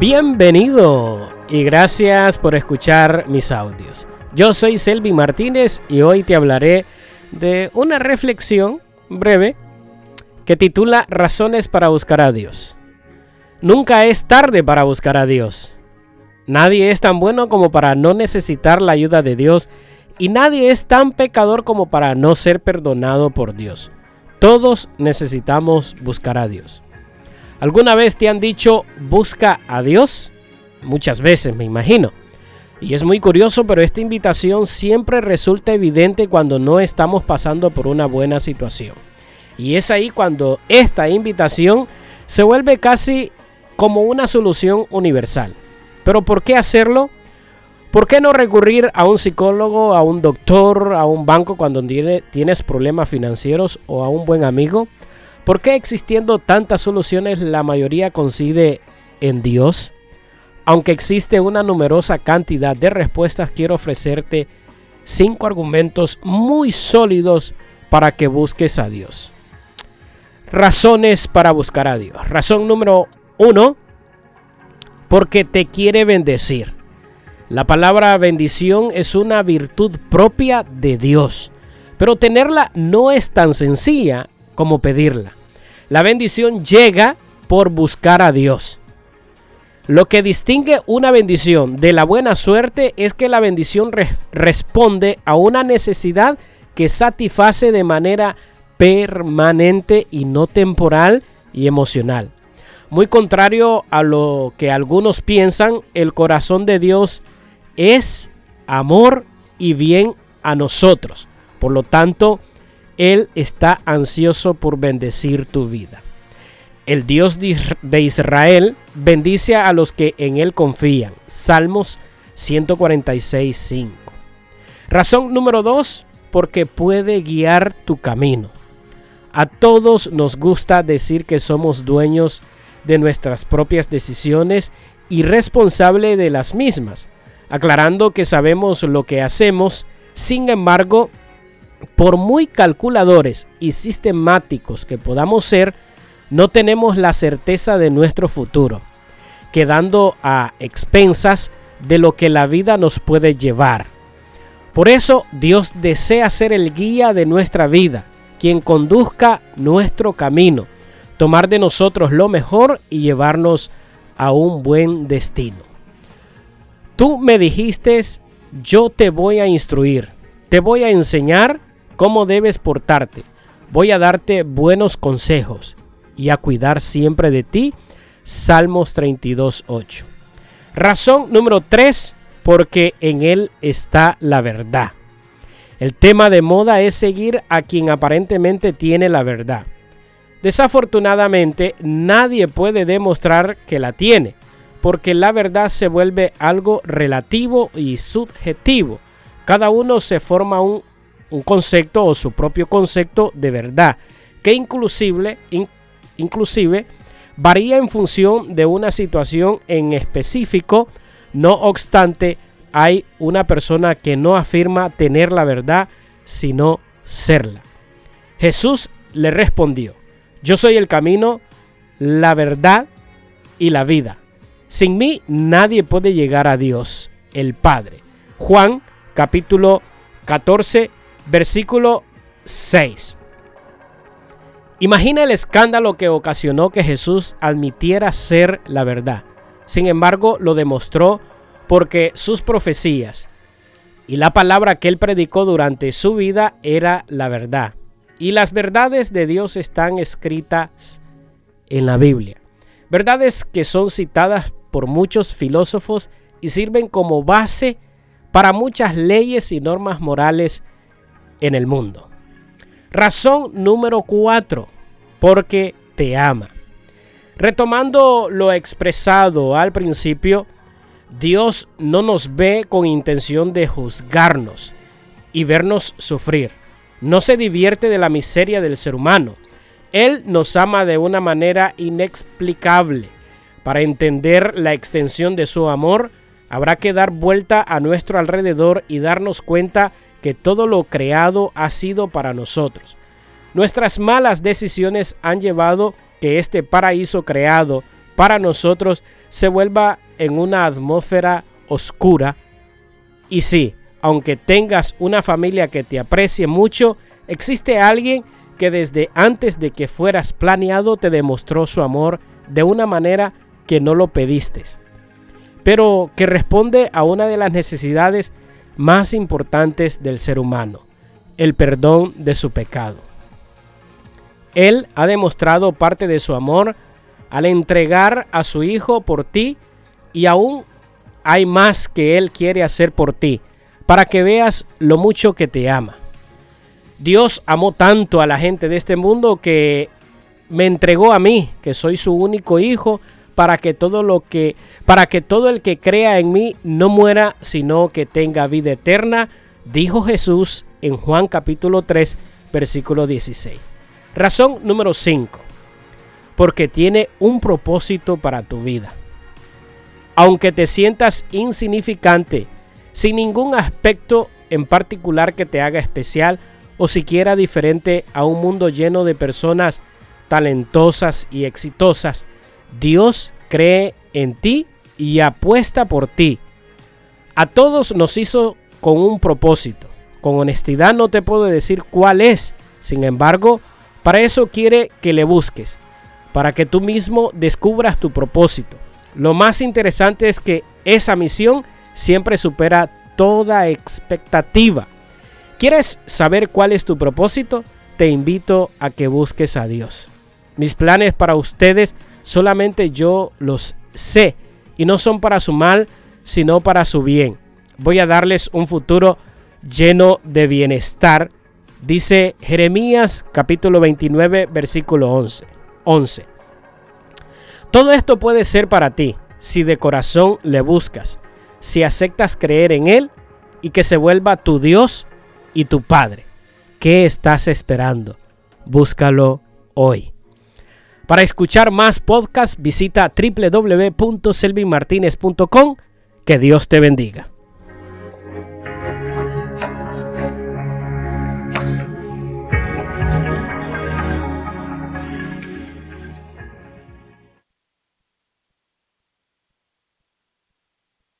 Bienvenido y gracias por escuchar mis audios. Yo soy Selvi Martínez y hoy te hablaré de una reflexión breve que titula Razones para buscar a Dios. Nunca es tarde para buscar a Dios. Nadie es tan bueno como para no necesitar la ayuda de Dios y nadie es tan pecador como para no ser perdonado por Dios. Todos necesitamos buscar a Dios. ¿Alguna vez te han dicho busca a Dios? Muchas veces, me imagino. Y es muy curioso, pero esta invitación siempre resulta evidente cuando no estamos pasando por una buena situación. Y es ahí cuando esta invitación se vuelve casi como una solución universal. Pero ¿por qué hacerlo? ¿Por qué no recurrir a un psicólogo, a un doctor, a un banco cuando tienes problemas financieros o a un buen amigo? ¿Por qué existiendo tantas soluciones la mayoría coincide en Dios? Aunque existe una numerosa cantidad de respuestas, quiero ofrecerte cinco argumentos muy sólidos para que busques a Dios. Razones para buscar a Dios. Razón número uno, porque te quiere bendecir. La palabra bendición es una virtud propia de Dios, pero tenerla no es tan sencilla como pedirla. La bendición llega por buscar a Dios. Lo que distingue una bendición de la buena suerte es que la bendición responde a una necesidad que satisface de manera permanente y no temporal y emocional. Muy contrario a lo que algunos piensan, el corazón de Dios es amor y bien a nosotros. Por lo tanto, él está ansioso por bendecir tu vida. El Dios de Israel bendice a los que en Él confían. Salmos 146, 5. Razón número 2, porque puede guiar tu camino. A todos nos gusta decir que somos dueños de nuestras propias decisiones y responsables de las mismas, aclarando que sabemos lo que hacemos, sin embargo, por muy calculadores y sistemáticos que podamos ser, no tenemos la certeza de nuestro futuro, quedando a expensas de lo que la vida nos puede llevar. Por eso Dios desea ser el guía de nuestra vida, quien conduzca nuestro camino, tomar de nosotros lo mejor y llevarnos a un buen destino. Tú me dijiste, yo te voy a instruir, te voy a enseñar cómo debes portarte. Voy a darte buenos consejos y a cuidar siempre de ti. Salmos 32.8. Razón número 3, porque en él está la verdad. El tema de moda es seguir a quien aparentemente tiene la verdad. Desafortunadamente, nadie puede demostrar que la tiene, porque la verdad se vuelve algo relativo y subjetivo. Cada uno se forma un un concepto o su propio concepto de verdad, que inclusive, inclusive varía en función de una situación en específico. No obstante, hay una persona que no afirma tener la verdad, sino serla. Jesús le respondió, yo soy el camino, la verdad y la vida. Sin mí nadie puede llegar a Dios, el Padre. Juan capítulo 14, Versículo 6. Imagina el escándalo que ocasionó que Jesús admitiera ser la verdad. Sin embargo, lo demostró porque sus profecías y la palabra que él predicó durante su vida era la verdad. Y las verdades de Dios están escritas en la Biblia. Verdades que son citadas por muchos filósofos y sirven como base para muchas leyes y normas morales en el mundo. Razón número cuatro, porque te ama. Retomando lo expresado al principio, Dios no nos ve con intención de juzgarnos y vernos sufrir. No se divierte de la miseria del ser humano. Él nos ama de una manera inexplicable. Para entender la extensión de su amor, habrá que dar vuelta a nuestro alrededor y darnos cuenta que todo lo creado ha sido para nosotros. Nuestras malas decisiones han llevado que este paraíso creado para nosotros se vuelva en una atmósfera oscura. Y sí, aunque tengas una familia que te aprecie mucho, existe alguien que desde antes de que fueras planeado te demostró su amor de una manera que no lo pediste, pero que responde a una de las necesidades más importantes del ser humano, el perdón de su pecado. Él ha demostrado parte de su amor al entregar a su Hijo por ti y aún hay más que Él quiere hacer por ti, para que veas lo mucho que te ama. Dios amó tanto a la gente de este mundo que me entregó a mí, que soy su único hijo, para que todo lo que para que todo el que crea en mí no muera, sino que tenga vida eterna, dijo Jesús en Juan capítulo 3, versículo 16. Razón número 5. Porque tiene un propósito para tu vida. Aunque te sientas insignificante, sin ningún aspecto en particular que te haga especial o siquiera diferente a un mundo lleno de personas talentosas y exitosas, Dios cree en ti y apuesta por ti. A todos nos hizo con un propósito. Con honestidad no te puedo decir cuál es. Sin embargo, para eso quiere que le busques, para que tú mismo descubras tu propósito. Lo más interesante es que esa misión siempre supera toda expectativa. ¿Quieres saber cuál es tu propósito? Te invito a que busques a Dios. Mis planes para ustedes solamente yo los sé y no son para su mal, sino para su bien. Voy a darles un futuro lleno de bienestar Dice Jeremías capítulo 29 versículo 11. 11. Todo esto puede ser para ti si de corazón le buscas, si aceptas creer en Él y que se vuelva tu Dios y tu Padre. ¿Qué estás esperando? Búscalo hoy. Para escuchar más podcasts visita www.selvinmartinez.com. Que Dios te bendiga.